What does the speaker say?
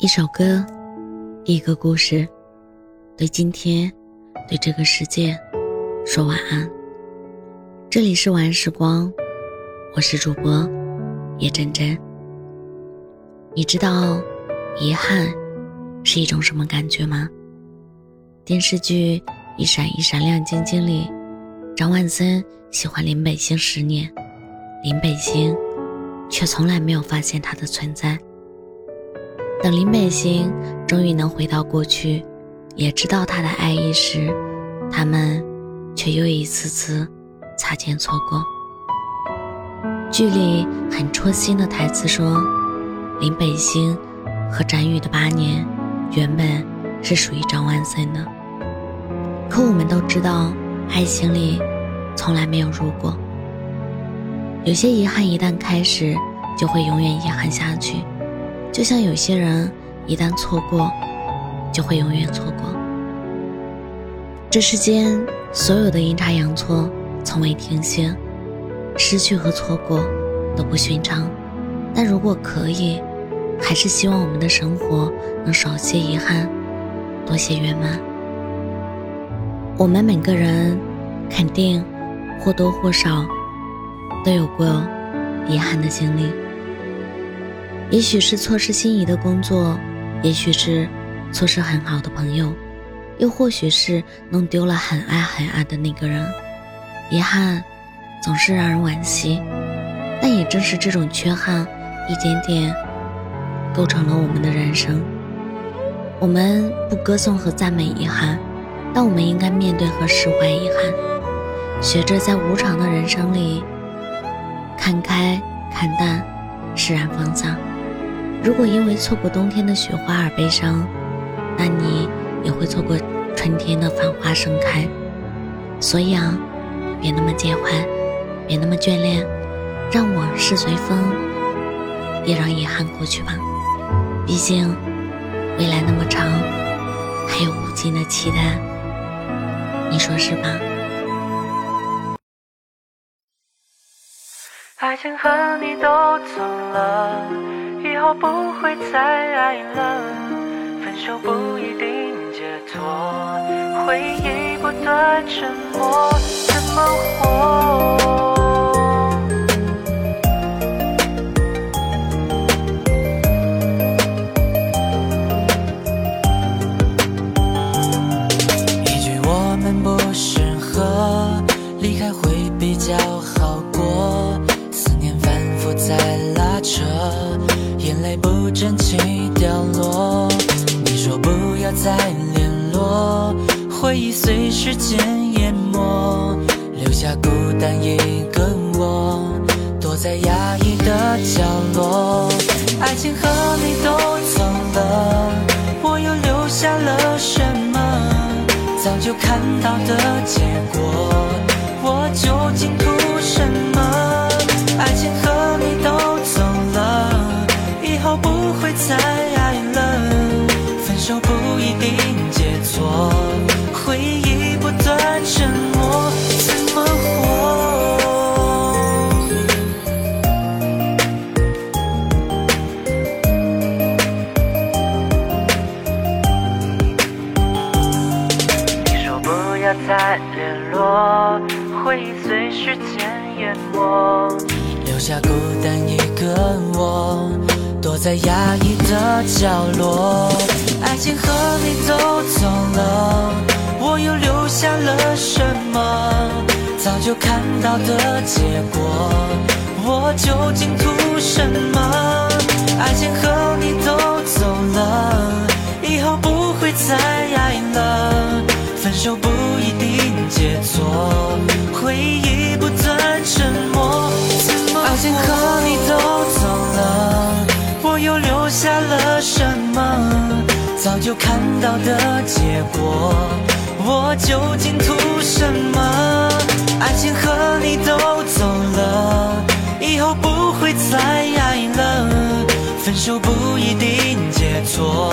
一首歌，一个故事，对今天，对这个世界，说晚安。这里是晚安时光，我是主播叶真真。你知道遗憾是一种什么感觉吗？电视剧《一闪一闪亮晶晶》里，张万森喜欢林北星十年，林北星却从来没有发现他的存在。等林北星终于能回到过去，也知道他的爱意时，他们却又一次次擦肩错过。剧里很戳心的台词说：“林北星和展宇的八年，原本是属于张万森的。可我们都知道，爱情里从来没有如果。有些遗憾一旦开始，就会永远遗憾下去。”就像有些人一旦错过，就会永远错过。这世间所有的阴差阳错从未停歇，失去和错过都不寻常。但如果可以，还是希望我们的生活能少些遗憾，多些圆满。我们每个人肯定或多或少都有过遗憾的经历。也许是错失心仪的工作，也许是错失很好的朋友，又或许是弄丢了很爱很爱的那个人。遗憾总是让人惋惜，但也正是这种缺憾，一点点构成了我们的人生。我们不歌颂和赞美遗憾，但我们应该面对和释怀遗憾，学着在无常的人生里看开、看淡，释然放下。如果因为错过冬天的雪花而悲伤，那你也会错过春天的繁花盛开。所以啊，别那么介怀，别那么眷恋，让往事随风，也让遗憾过去吧。毕竟，未来那么长，还有无尽的期待。你说是吧？爱情和你都走了。以后不会再爱了，分手不一定解脱，回忆不断沉默，怎么活？回忆随时间淹没，留下孤单一个我，躲在压抑的角落。爱情和你都走了，我又留下了什么？早就看到的结果，我究竟图什么？爱情和你都。走了，以后不会再，要再联络，回忆随时间淹没，留下孤单一个我。躲在压抑的角落，爱情和你都走了，我又留下了什么？早就看到的结果，我究竟图什么？爱情和你都走了，以后不会再留下了什么？早就看到的结果，我究竟图什么？爱情和你都走了，以后不会再爱了，分手不一定解脱，